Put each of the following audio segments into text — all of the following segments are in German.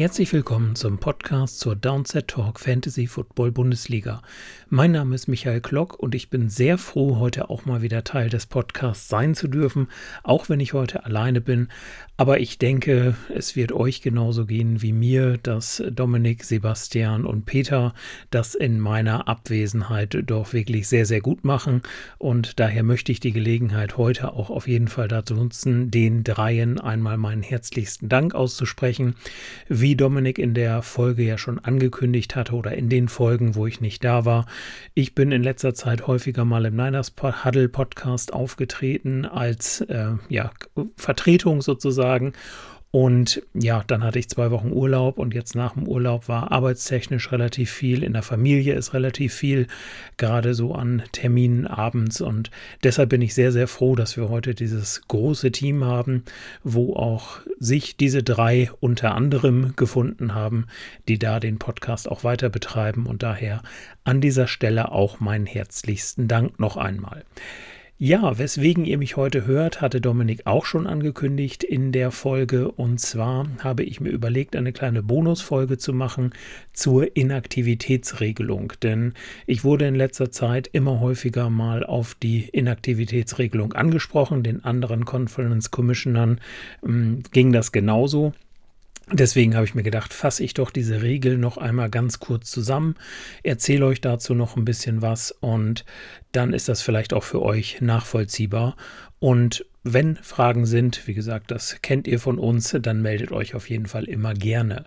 Herzlich willkommen zum Podcast zur Downset Talk Fantasy Football Bundesliga. Mein Name ist Michael Klock und ich bin sehr froh, heute auch mal wieder Teil des Podcasts sein zu dürfen, auch wenn ich heute alleine bin. Aber ich denke, es wird euch genauso gehen wie mir, dass Dominik, Sebastian und Peter das in meiner Abwesenheit doch wirklich sehr, sehr gut machen. Und daher möchte ich die Gelegenheit heute auch auf jeden Fall dazu nutzen, den dreien einmal meinen herzlichsten Dank auszusprechen. Wie Dominik in der Folge ja schon angekündigt hatte oder in den Folgen, wo ich nicht da war, ich bin in letzter Zeit häufiger mal im Niners Huddle Podcast aufgetreten als äh, ja, Vertretung sozusagen sagen. Und ja, dann hatte ich zwei Wochen Urlaub und jetzt nach dem Urlaub war arbeitstechnisch relativ viel. In der Familie ist relativ viel, gerade so an Terminen abends. Und deshalb bin ich sehr, sehr froh, dass wir heute dieses große Team haben, wo auch sich diese drei unter anderem gefunden haben, die da den Podcast auch weiter betreiben. Und daher an dieser Stelle auch meinen herzlichsten Dank noch einmal. Ja, weswegen ihr mich heute hört, hatte Dominik auch schon angekündigt in der Folge. Und zwar habe ich mir überlegt, eine kleine Bonusfolge zu machen zur Inaktivitätsregelung. Denn ich wurde in letzter Zeit immer häufiger mal auf die Inaktivitätsregelung angesprochen. Den anderen Conference Commissionern ähm, ging das genauso. Deswegen habe ich mir gedacht, fasse ich doch diese Regel noch einmal ganz kurz zusammen, erzähle euch dazu noch ein bisschen was und dann ist das vielleicht auch für euch nachvollziehbar. Und wenn Fragen sind, wie gesagt, das kennt ihr von uns, dann meldet euch auf jeden Fall immer gerne.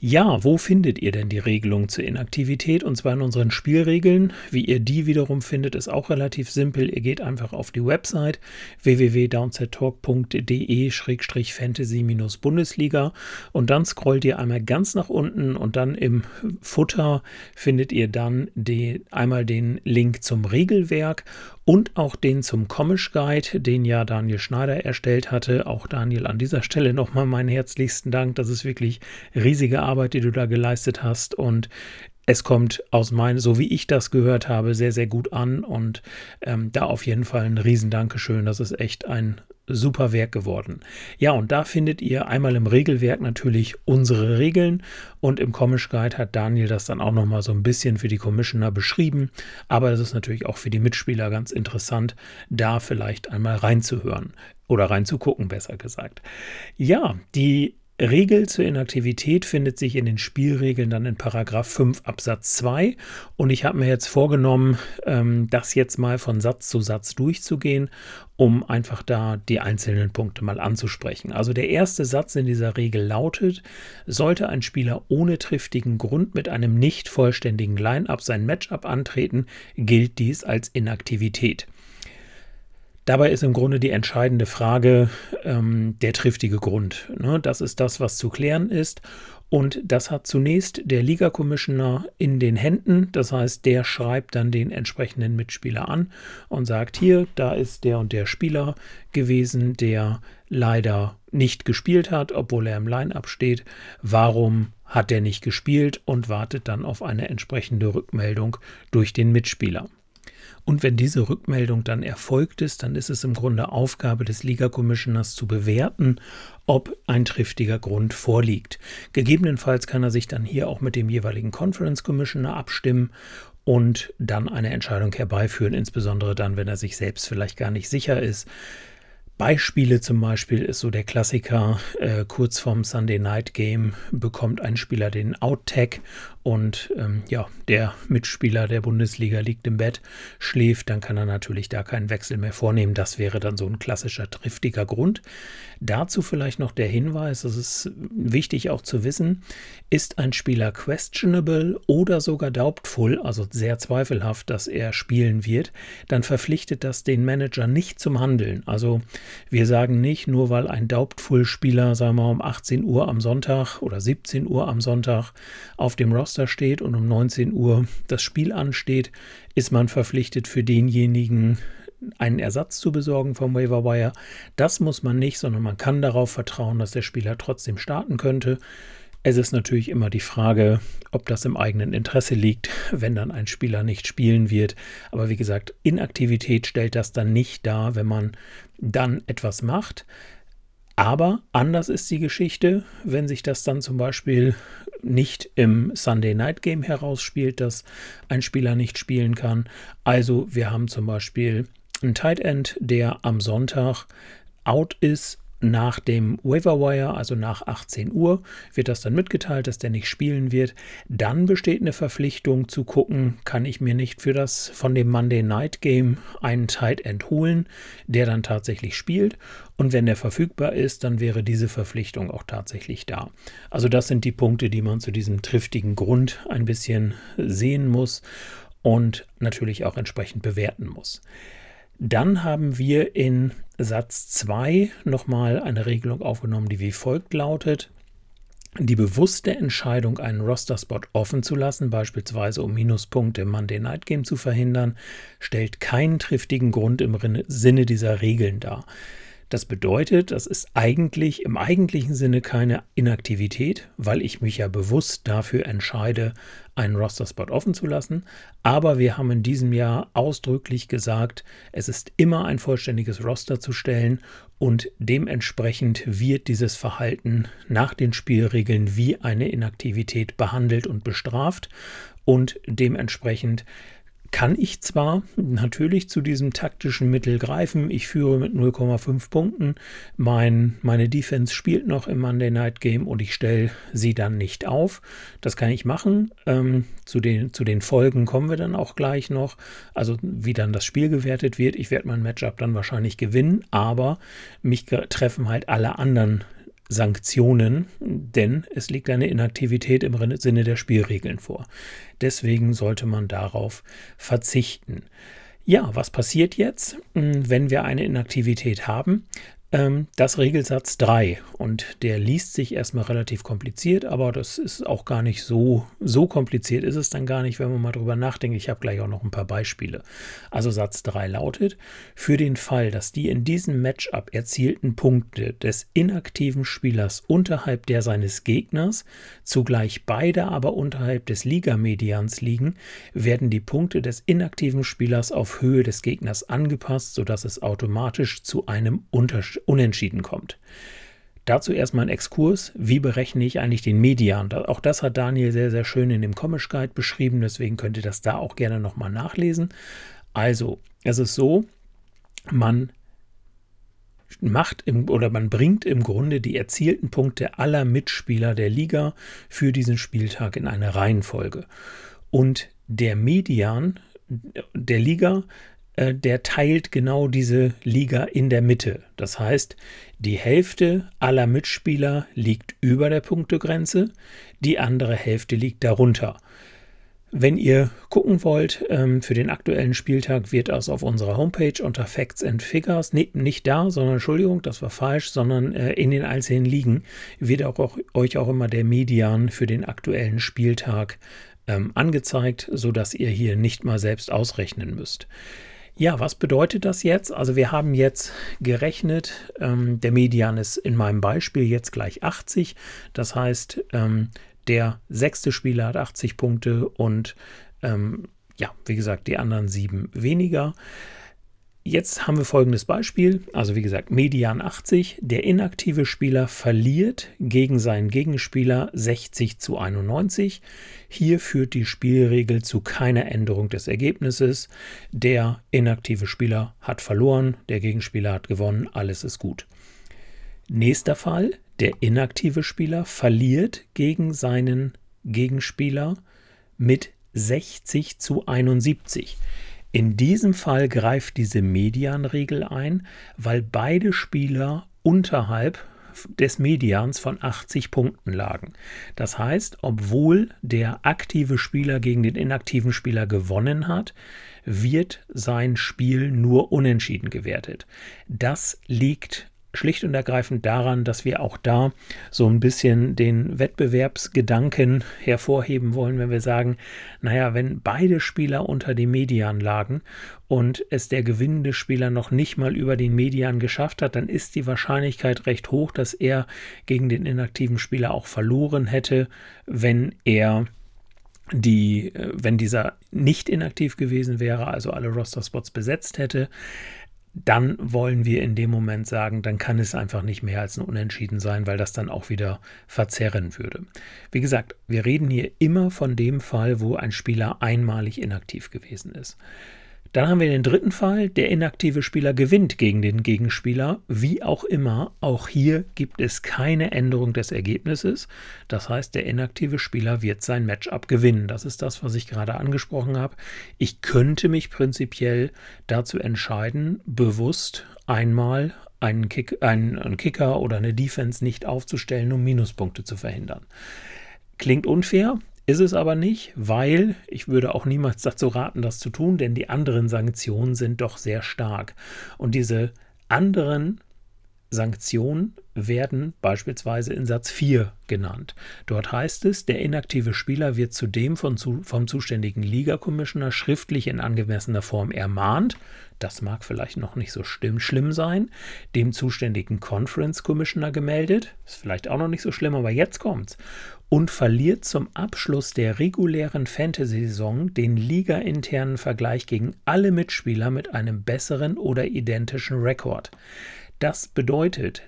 Ja, wo findet ihr denn die Regelung zur Inaktivität? Und zwar in unseren Spielregeln. Wie ihr die wiederum findet, ist auch relativ simpel. Ihr geht einfach auf die Website www.downsettalk.de-fantasy-bundesliga und dann scrollt ihr einmal ganz nach unten und dann im Futter findet ihr dann die, einmal den Link zum Regelwerk und auch den zum Comish Guide, den ja Daniel Schneider erstellt hatte. Auch Daniel an dieser Stelle nochmal meinen herzlichsten Dank. Das ist wirklich riesige Arbeit, die du da geleistet hast. Und es kommt aus meinem, so wie ich das gehört habe, sehr, sehr gut an. Und ähm, da auf jeden Fall ein Riesendankeschön. Das ist echt ein super Werk geworden. Ja, und da findet ihr einmal im Regelwerk natürlich unsere Regeln und im Comish Guide hat Daniel das dann auch nochmal so ein bisschen für die Commissioner beschrieben. Aber es ist natürlich auch für die Mitspieler ganz interessant, da vielleicht einmal reinzuhören oder reinzugucken, besser gesagt. Ja, die Regel zur Inaktivität findet sich in den Spielregeln dann in Paragraph 5 Absatz 2 und ich habe mir jetzt vorgenommen, ähm, das jetzt mal von Satz zu Satz durchzugehen, um einfach da die einzelnen Punkte mal anzusprechen. Also der erste Satz in dieser Regel lautet, sollte ein Spieler ohne triftigen Grund mit einem nicht vollständigen Line-up sein Matchup antreten, gilt dies als Inaktivität. Dabei ist im Grunde die entscheidende Frage ähm, der triftige Grund. Ne? Das ist das, was zu klären ist. Und das hat zunächst der Liga-Commissioner in den Händen. Das heißt, der schreibt dann den entsprechenden Mitspieler an und sagt, hier, da ist der und der Spieler gewesen, der leider nicht gespielt hat, obwohl er im Line-up steht. Warum hat er nicht gespielt und wartet dann auf eine entsprechende Rückmeldung durch den Mitspieler. Und wenn diese Rückmeldung dann erfolgt ist, dann ist es im Grunde Aufgabe des Liga-Commissioners zu bewerten, ob ein triftiger Grund vorliegt. Gegebenenfalls kann er sich dann hier auch mit dem jeweiligen Conference Commissioner abstimmen und dann eine Entscheidung herbeiführen, insbesondere dann, wenn er sich selbst vielleicht gar nicht sicher ist. Beispiele zum Beispiel ist so der Klassiker, äh, kurz vorm Sunday Night Game bekommt ein Spieler den Out-Tag und ähm, ja, der Mitspieler der Bundesliga liegt im Bett, schläft, dann kann er natürlich da keinen Wechsel mehr vornehmen. Das wäre dann so ein klassischer triftiger Grund. Dazu vielleicht noch der Hinweis, das ist wichtig auch zu wissen, ist ein Spieler questionable oder sogar doubtful, also sehr zweifelhaft, dass er spielen wird, dann verpflichtet das den Manager nicht zum Handeln. Also wir sagen nicht, nur weil ein doubtful-Spieler, sagen wir mal, um 18 Uhr am Sonntag oder 17 Uhr am Sonntag auf dem Roster steht und um 19 Uhr das Spiel ansteht, ist man verpflichtet für denjenigen einen Ersatz zu besorgen vom Waiver Wire. Das muss man nicht, sondern man kann darauf vertrauen, dass der Spieler trotzdem starten könnte. Es ist natürlich immer die Frage, ob das im eigenen Interesse liegt, wenn dann ein Spieler nicht spielen wird. Aber wie gesagt, Inaktivität stellt das dann nicht dar, wenn man dann etwas macht. Aber anders ist die Geschichte, wenn sich das dann zum Beispiel nicht im Sunday Night Game herausspielt, dass ein Spieler nicht spielen kann. Also wir haben zum Beispiel einen Tight End, der am Sonntag out ist nach dem Waiver Wire, also nach 18 Uhr, wird das dann mitgeteilt, dass der nicht spielen wird. Dann besteht eine Verpflichtung zu gucken, kann ich mir nicht für das von dem Monday Night Game einen Tight End holen, der dann tatsächlich spielt. Und wenn der verfügbar ist, dann wäre diese Verpflichtung auch tatsächlich da. Also das sind die Punkte, die man zu diesem triftigen Grund ein bisschen sehen muss und natürlich auch entsprechend bewerten muss. Dann haben wir in Satz 2 nochmal eine Regelung aufgenommen, die wie folgt lautet. Die bewusste Entscheidung, einen Roster-Spot offen zu lassen, beispielsweise um Minuspunkte im Monday Night Game zu verhindern, stellt keinen triftigen Grund im Sinne dieser Regeln dar. Das bedeutet, das ist eigentlich im eigentlichen Sinne keine Inaktivität, weil ich mich ja bewusst dafür entscheide, einen Roster-Spot offen zu lassen. Aber wir haben in diesem Jahr ausdrücklich gesagt, es ist immer ein vollständiges Roster zu stellen und dementsprechend wird dieses Verhalten nach den Spielregeln wie eine Inaktivität behandelt und bestraft und dementsprechend kann ich zwar natürlich zu diesem taktischen Mittel greifen. Ich führe mit 0,5 Punkten. Mein, meine Defense spielt noch im Monday Night Game und ich stelle sie dann nicht auf. Das kann ich machen. Ähm, zu, den, zu den Folgen kommen wir dann auch gleich noch. Also wie dann das Spiel gewertet wird. Ich werde mein Matchup dann wahrscheinlich gewinnen, aber mich treffen halt alle anderen Sanktionen, denn es liegt eine Inaktivität im Sinne der Spielregeln vor. Deswegen sollte man darauf verzichten. Ja, was passiert jetzt, hm, wenn wir eine Inaktivität haben? Ähm, das Regelsatz 3 und der liest sich erstmal relativ kompliziert, aber das ist auch gar nicht so, so kompliziert ist es dann gar nicht, wenn man mal drüber nachdenkt. Ich habe gleich auch noch ein paar Beispiele. Also Satz 3 lautet, für den Fall, dass die in diesem Matchup erzielten Punkte des inaktiven Spielers unterhalb der seines Gegners, zugleich beide aber unterhalb des Ligamedians liegen, werden die Punkte des inaktiven Spielers auf Höhe des Gegners angepasst, sodass es automatisch zu einem Unterschied Unentschieden kommt. Dazu erstmal ein Exkurs. Wie berechne ich eigentlich den Median? Auch das hat Daniel sehr, sehr schön in dem Comic Guide beschrieben, deswegen könnt ihr das da auch gerne nochmal nachlesen. Also, es ist so, man macht im, oder man bringt im Grunde die erzielten Punkte aller Mitspieler der Liga für diesen Spieltag in eine Reihenfolge. Und der Median der Liga äh, der teilt genau diese Liga in der Mitte. Das heißt, die Hälfte aller Mitspieler liegt über der Punktegrenze, die andere Hälfte liegt darunter. Wenn ihr gucken wollt, ähm, für den aktuellen Spieltag wird das auf unserer Homepage unter Facts and Figures, nee, nicht da, sondern Entschuldigung, das war falsch, sondern äh, in den einzelnen Ligen wird auch, euch auch immer der Median für den aktuellen Spieltag ähm, angezeigt, sodass ihr hier nicht mal selbst ausrechnen müsst. Ja, was bedeutet das jetzt? Also wir haben jetzt gerechnet, ähm, der Median ist in meinem Beispiel jetzt gleich 80. Das heißt, ähm, der sechste Spieler hat 80 Punkte und ähm, ja, wie gesagt, die anderen sieben weniger. Jetzt haben wir folgendes Beispiel. Also wie gesagt, Median 80. Der inaktive Spieler verliert gegen seinen Gegenspieler 60 zu 91. Hier führt die Spielregel zu keiner Änderung des Ergebnisses. Der inaktive Spieler hat verloren, der Gegenspieler hat gewonnen, alles ist gut. Nächster Fall. Der inaktive Spieler verliert gegen seinen Gegenspieler mit 60 zu 71. In diesem Fall greift diese Medianregel ein, weil beide Spieler unterhalb des Medians von 80 Punkten lagen. Das heißt, obwohl der aktive Spieler gegen den inaktiven Spieler gewonnen hat, wird sein Spiel nur unentschieden gewertet. Das liegt schlicht und ergreifend daran, dass wir auch da so ein bisschen den Wettbewerbsgedanken hervorheben wollen, wenn wir sagen, naja, wenn beide Spieler unter dem Median lagen und es der gewinnende Spieler noch nicht mal über den Median geschafft hat, dann ist die Wahrscheinlichkeit recht hoch, dass er gegen den inaktiven Spieler auch verloren hätte, wenn er die, äh, wenn dieser nicht inaktiv gewesen wäre, also alle Roster-Spots besetzt hätte. Dann wollen wir in dem Moment sagen, dann kann es einfach nicht mehr als ein Unentschieden sein, weil das dann auch wieder verzerren würde. Wie gesagt, wir reden hier immer von dem Fall, wo ein Spieler einmalig inaktiv gewesen ist. Dann haben wir den dritten Fall, der inaktive Spieler gewinnt gegen den Gegenspieler, wie auch immer. Auch hier gibt es keine Änderung des Ergebnisses. Das heißt, der inaktive Spieler wird sein Matchup gewinnen. Das ist das, was ich gerade angesprochen habe. Ich könnte mich prinzipiell dazu entscheiden, bewusst einmal einen, Kick, einen, einen Kicker oder eine Defense nicht aufzustellen, um Minuspunkte zu verhindern. Klingt unfair, ist es aber nicht, weil ich würde auch niemals dazu raten, das zu tun, denn die anderen Sanktionen sind doch sehr stark. Und diese anderen Sanktionen werden beispielsweise in Satz 4 genannt. Dort heißt es, der inaktive Spieler wird zudem von, vom zuständigen Liga-Commissioner schriftlich in angemessener Form ermahnt, das mag vielleicht noch nicht so schlimm, schlimm sein, dem zuständigen Conference-Commissioner gemeldet, ist vielleicht auch noch nicht so schlimm, aber jetzt kommt's, und verliert zum Abschluss der regulären Fantasy-Saison den ligainternen Vergleich gegen alle Mitspieler mit einem besseren oder identischen Rekord. Das bedeutet,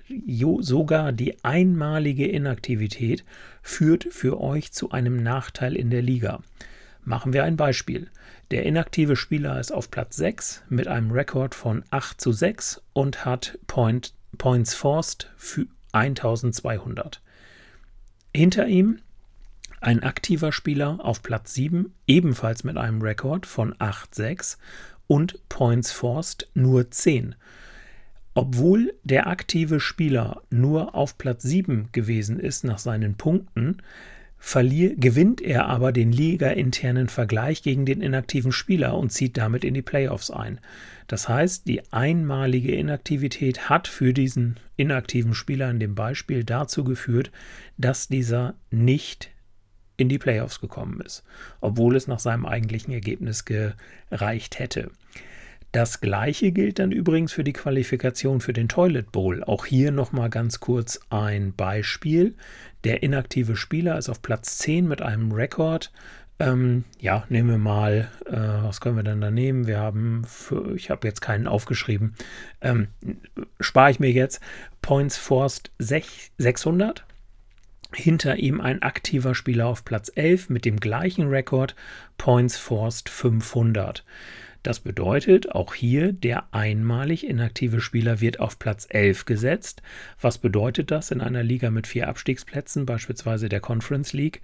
sogar die einmalige Inaktivität führt für euch zu einem Nachteil in der Liga. Machen wir ein Beispiel. Der inaktive Spieler ist auf Platz 6 mit einem Rekord von 8 zu 6 und hat Point, Points Forced für 1200. Hinter ihm ein aktiver Spieler auf Platz 7, ebenfalls mit einem Rekord von 8-6 und Points Forced nur 10. Obwohl der aktive Spieler nur auf Platz 7 gewesen ist nach seinen Punkten, gewinnt er aber den liga-internen Vergleich gegen den inaktiven Spieler und zieht damit in die Playoffs ein. Das heißt, die einmalige Inaktivität hat für diesen inaktiven Spieler in dem Beispiel dazu geführt, dass dieser nicht in die Playoffs gekommen ist, obwohl es nach seinem eigentlichen Ergebnis gereicht hätte. Das gleiche gilt dann übrigens für die Qualifikation für den Toilet Bowl. Auch hier nochmal ganz kurz ein Beispiel. Der inaktive Spieler ist auf Platz 10 mit einem Rekord. Ähm, ja, nehmen wir mal, äh, was können wir denn da nehmen? Wir haben, für, ich habe jetzt keinen aufgeschrieben, ähm, spare ich mir jetzt, Points Forced 600. Hinter ihm ein aktiver Spieler auf Platz 11 mit dem gleichen Rekord, Points Forced 500. Das bedeutet, auch hier der einmalig inaktive Spieler wird auf Platz 11 gesetzt. Was bedeutet das in einer Liga mit vier Abstiegsplätzen, beispielsweise der Conference League?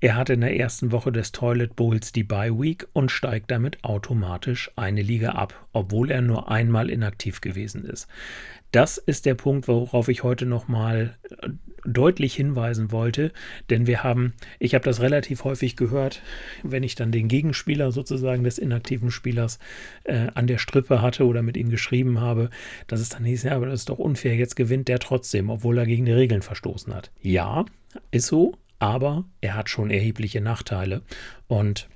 Er hat in der ersten Woche des Toilet Bowls die Bye Week und steigt damit automatisch eine Liga ab, obwohl er nur einmal inaktiv gewesen ist. Das ist der Punkt, worauf ich heute nochmal äh, deutlich hinweisen wollte, denn wir haben, ich habe das relativ häufig gehört, wenn ich dann den Gegenspieler sozusagen des inaktiven Spielers äh, an der Strippe hatte oder mit ihm geschrieben habe, dass es dann hieß, ja, aber das ist doch unfair, jetzt gewinnt der trotzdem, obwohl er gegen die Regeln verstoßen hat. Ja, ist so, aber er hat schon erhebliche Nachteile und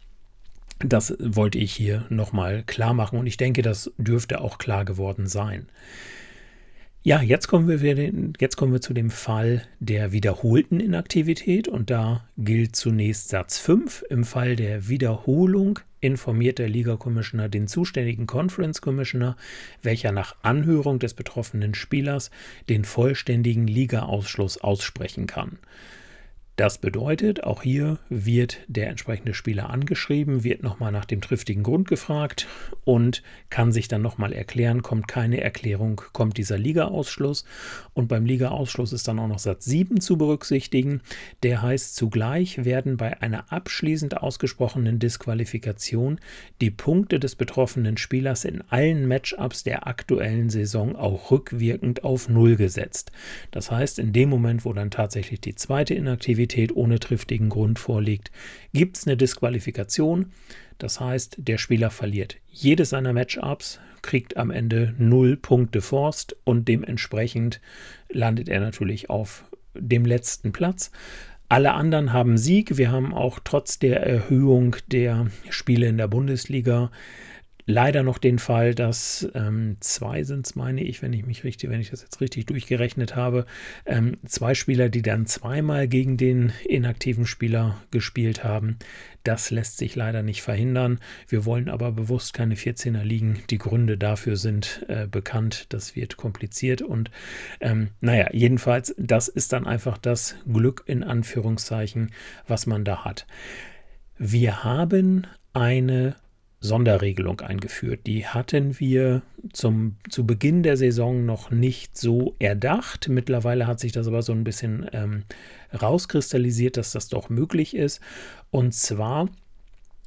das wollte ich hier nochmal klar machen und ich denke, das dürfte auch klar geworden sein. Ja, jetzt kommen, wir, jetzt kommen wir zu dem Fall der wiederholten Inaktivität und da gilt zunächst Satz 5. Im Fall der Wiederholung informiert der Liga Commissioner den zuständigen Conference Commissioner, welcher nach Anhörung des betroffenen Spielers den vollständigen Liga-Ausschluss aussprechen kann. Das bedeutet, auch hier wird der entsprechende Spieler angeschrieben, wird nochmal nach dem triftigen Grund gefragt und kann sich dann nochmal erklären, kommt keine Erklärung, kommt dieser Liga-Ausschluss. Und beim Liga-Ausschluss ist dann auch noch Satz 7 zu berücksichtigen. Der heißt, zugleich werden bei einer abschließend ausgesprochenen Disqualifikation die Punkte des betroffenen Spielers in allen Matchups der aktuellen Saison auch rückwirkend auf Null gesetzt. Das heißt, in dem Moment, wo dann tatsächlich die zweite Inaktivität Inaktivität ohne triftigen Grund vorliegt, gibt es eine Disqualifikation. Das heißt, der Spieler verliert jedes seiner Matchups, kriegt am Ende 0 Punkte Forst und dementsprechend landet er natürlich auf dem letzten Platz. Alle anderen haben Sieg. Wir haben auch trotz der Erhöhung der Spiele in der Bundesliga leider noch den Fall, dass ähm, zwei sind es, meine ich, wenn ich mich richtig, wenn ich das jetzt richtig durchgerechnet habe, ähm, zwei Spieler, die dann zweimal gegen den inaktiven Spieler gespielt haben. Das lässt sich leider nicht verhindern. Wir wollen aber bewusst keine 14er liegen. Die Gründe dafür sind äh, bekannt. Das wird kompliziert und ähm, naja, jedenfalls, das ist dann einfach das Glück in Anführungszeichen, was man da hat. Wir haben eine Sonderregelung eingeführt. Die hatten wir zum, zu Beginn der Saison noch nicht so erdacht. Mittlerweile hat sich das aber so ein bisschen ähm, rauskristallisiert, dass das doch möglich ist. Und zwar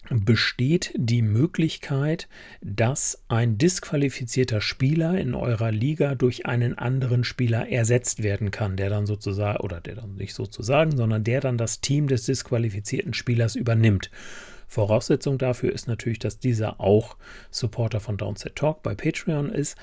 besteht die Möglichkeit, dass ein disqualifizierter Spieler in eurer Liga durch einen anderen Spieler ersetzt werden kann, der dann sozusagen, oder der dann nicht sozusagen, sondern der dann das Team des disqualifizierten Spielers übernimmt. Voraussetzung dafür ist natürlich, dass dieser auch Supporter von Downset Talk bei Patreon ist.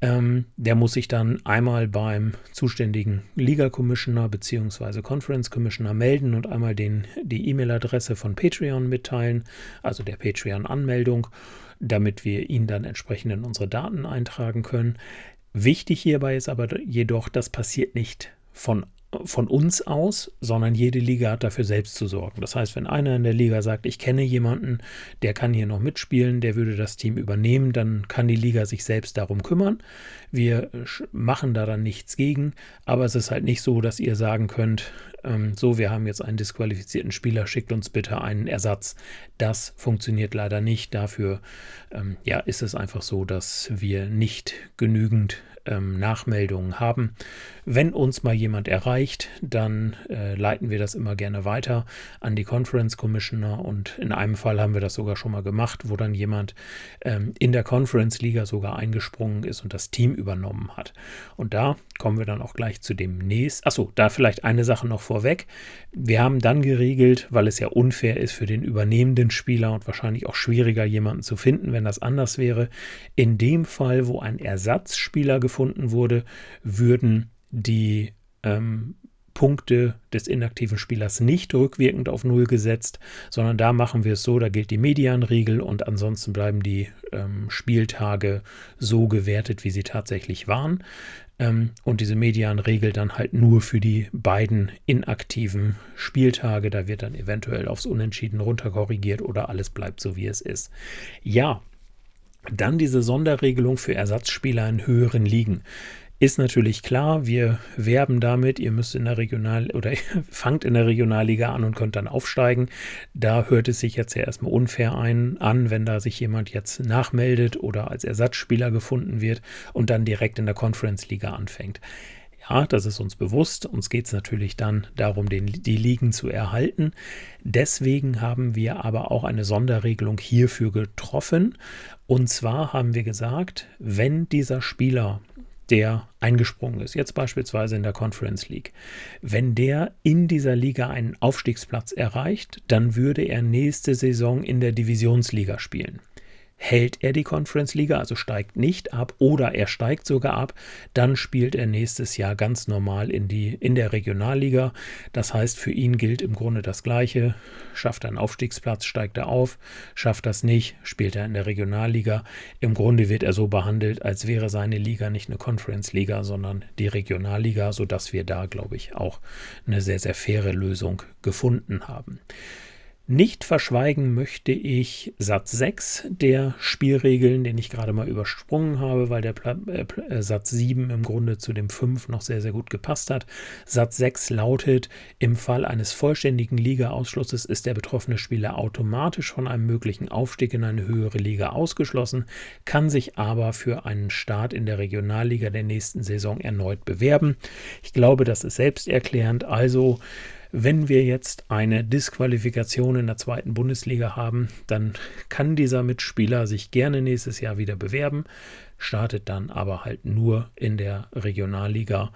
Ähm, der muss sich dann einmal beim zuständigen Liga Commissioner bzw. Conference Commissioner melden und einmal den, die E-Mail-Adresse von Patreon mitteilen, also der Patreon-Anmeldung, damit wir ihn dann entsprechend in unsere Daten eintragen können. Wichtig hierbei ist aber jedoch, das passiert nicht von von uns aus, sondern jede Liga hat dafür selbst zu sorgen. Das heißt, wenn einer in der Liga sagt, ich kenne jemanden, der kann hier noch mitspielen, der würde das Team übernehmen, dann kann die Liga sich selbst darum kümmern. Wir machen da dann nichts gegen, aber es ist halt nicht so, dass ihr sagen könnt, ähm, so, wir haben jetzt einen disqualifizierten Spieler, schickt uns bitte einen Ersatz. Das funktioniert leider nicht. Dafür ähm, ja, ist es einfach so, dass wir nicht genügend ähm, Nachmeldungen haben. Wenn uns mal jemand erreicht, dann äh, leiten wir das immer gerne weiter an die Conference Commissioner und in einem Fall haben wir das sogar schon mal gemacht, wo dann jemand ähm, in der Conference Liga sogar eingesprungen ist und das Team übernommen hat. Und da kommen wir dann auch gleich zu dem nächsten. Achso, da vielleicht eine Sache noch vorweg. Wir haben dann geregelt, weil es ja unfair ist für den übernehmenden Spieler und wahrscheinlich auch schwieriger, jemanden zu finden, wenn das anders wäre. In dem Fall, wo ein Ersatzspieler gefunden wurde, würden die ähm, Punkte des inaktiven Spielers nicht rückwirkend auf Null gesetzt, sondern da machen wir es so, da gilt die Medianregel und ansonsten bleiben die ähm, Spieltage so gewertet, wie sie tatsächlich waren. Ähm, und diese Medianregel dann halt nur für die beiden inaktiven Spieltage, da wird dann eventuell aufs Unentschieden runterkorrigiert oder alles bleibt so, wie es ist. Ja, dann diese Sonderregelung für Ersatzspieler in höheren Ligen. Ist natürlich klar, wir werben damit, ihr müsst in der Regional- oder fangt in der Regionalliga an und könnt dann aufsteigen. Da hört es sich jetzt ja erstmal unfair ein, an, wenn da sich jemand jetzt nachmeldet oder als Ersatzspieler gefunden wird und dann direkt in der Conference-Liga anfängt. Ja, das ist uns bewusst. Uns geht es natürlich dann darum, den, die Ligen zu erhalten. Deswegen haben wir aber auch eine Sonderregelung hierfür getroffen. Und zwar haben wir gesagt, wenn dieser Spieler der eingesprungen ist, jetzt beispielsweise in der Conference League, wenn der in dieser Liga einen Aufstiegsplatz erreicht, dann würde er nächste Saison in der Divisionsliga spielen. Hält er die Conference Liga, also steigt nicht ab oder er steigt sogar ab, dann spielt er nächstes Jahr ganz normal in, die, in der Regionalliga. Das heißt, für ihn gilt im Grunde das Gleiche. Schafft er einen Aufstiegsplatz, steigt er auf. Schafft das nicht, spielt er in der Regionalliga. Im Grunde wird er so behandelt, als wäre seine Liga nicht eine Conference Liga, sondern die Regionalliga, sodass wir da, glaube ich, auch eine sehr, sehr faire Lösung gefunden haben. Nicht verschweigen möchte ich Satz 6 der Spielregeln, den ich gerade mal übersprungen habe, weil der äh, äh, Satz 7 im Grunde zu dem 5 noch sehr, sehr gut gepasst hat. Satz 6 lautet, im Fall eines vollständigen Liga-Ausschlusses ist der betroffene Spieler automatisch von einem möglichen Aufstieg in eine höhere Liga ausgeschlossen, kann sich aber für einen Start in der Regionalliga der nächsten Saison erneut bewerben. Ich glaube, das ist selbsterklärend, also wenn wir jetzt eine Disqualifikation in der zweiten Bundesliga haben, dann kann dieser Mitspieler sich gerne nächstes Jahr wieder bewerben, startet dann aber halt nur in der Regionalliga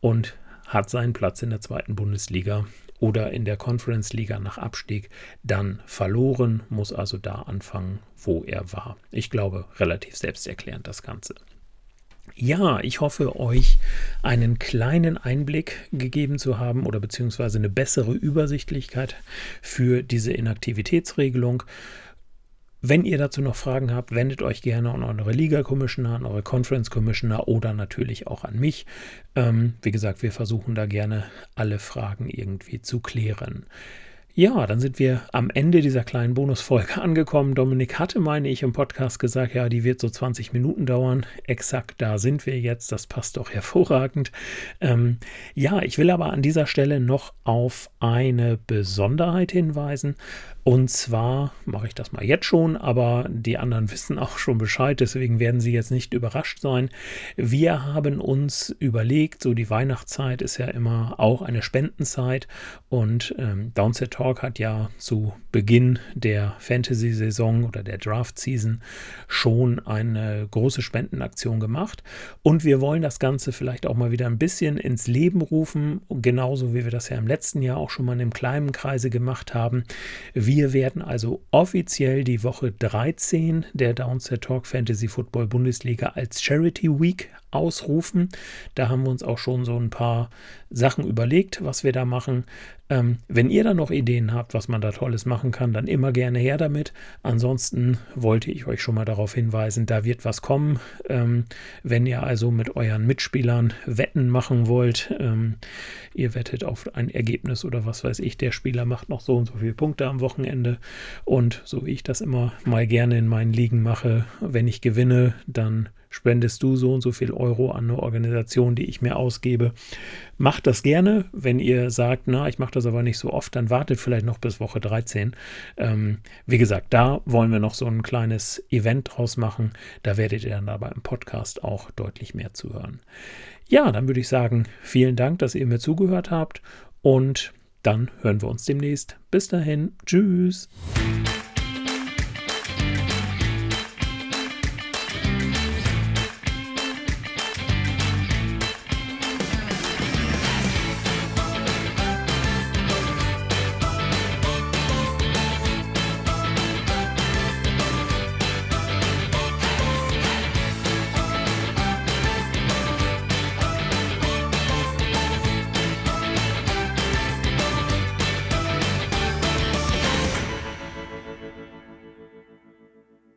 und hat seinen Platz in der zweiten Bundesliga oder in der Conference Liga nach Abstieg dann verloren, muss also da anfangen, wo er war. Ich glaube, relativ selbsterklärend das Ganze. Ja, ich hoffe, euch einen kleinen Einblick gegeben zu haben oder beziehungsweise eine bessere Übersichtlichkeit für diese Inaktivitätsregelung. wenn ihr dazu noch Fragen habt, wendet euch gerne an eure Liga-Commissioner, an eure Conference-Commissioner oder natürlich auch an mich. Ähm, wie gesagt, wir versuchen da gerne alle Fragen irgendwie zu klären. Ja, dann sind wir am Ende dieser kleinen Bonusfolge angekommen. Dominik hatte, meine ich, im Podcast gesagt, ja, die wird so 20 Minuten dauern. Exakt da sind wir jetzt. Das passt doch hervorragend. Ähm, ja, ich will aber an dieser Stelle noch auf eine Besonderheit hinweisen. Und zwar mache ich das mal jetzt schon, aber die anderen wissen auch schon Bescheid, deswegen werden sie jetzt nicht überrascht sein. Wir haben uns überlegt, so die Weihnachtszeit ist ja immer auch eine Spendenzeit und ähm, Downset Talk hat ja zu Beginn der Fantasy-Saison oder der Draft-Season schon eine große Spendenaktion gemacht und wir wollen das Ganze vielleicht auch mal wieder ein bisschen ins Leben rufen, genauso wie wir das ja im letzten Jahr auch schon mal in einem kleinen Kreise gemacht haben. Wir wir werden also offiziell die Woche 13 der Downset Talk Fantasy Football Bundesliga als Charity Week ausrufen. Da haben wir uns auch schon so ein paar Sachen überlegt, was wir da machen. Ähm, wenn ihr da noch Ideen habt, was man da Tolles machen kann, dann immer gerne her damit. Ansonsten wollte ich euch schon mal darauf hinweisen, da wird was kommen. Ähm, wenn ihr also mit euren Mitspielern Wetten machen wollt, ähm, ihr wettet auf ein Ergebnis oder was weiß ich, der Spieler macht noch so und so viele Punkte am Wochenende. Und so wie ich das immer mal gerne in meinen Ligen mache, wenn ich gewinne, dann spendest du so und so viel Euro an eine Organisation, die ich mir ausgebe. Macht das gerne. Wenn ihr sagt, na, ich mache das aber nicht so oft, dann wartet vielleicht noch bis Woche 13. Ähm, wie gesagt, da wollen wir noch so ein kleines Event draus machen. Da werdet ihr dann aber im Podcast auch deutlich mehr zu hören. Ja, dann würde ich sagen, vielen Dank, dass ihr mir zugehört habt und dann hören wir uns demnächst. Bis dahin, tschüss.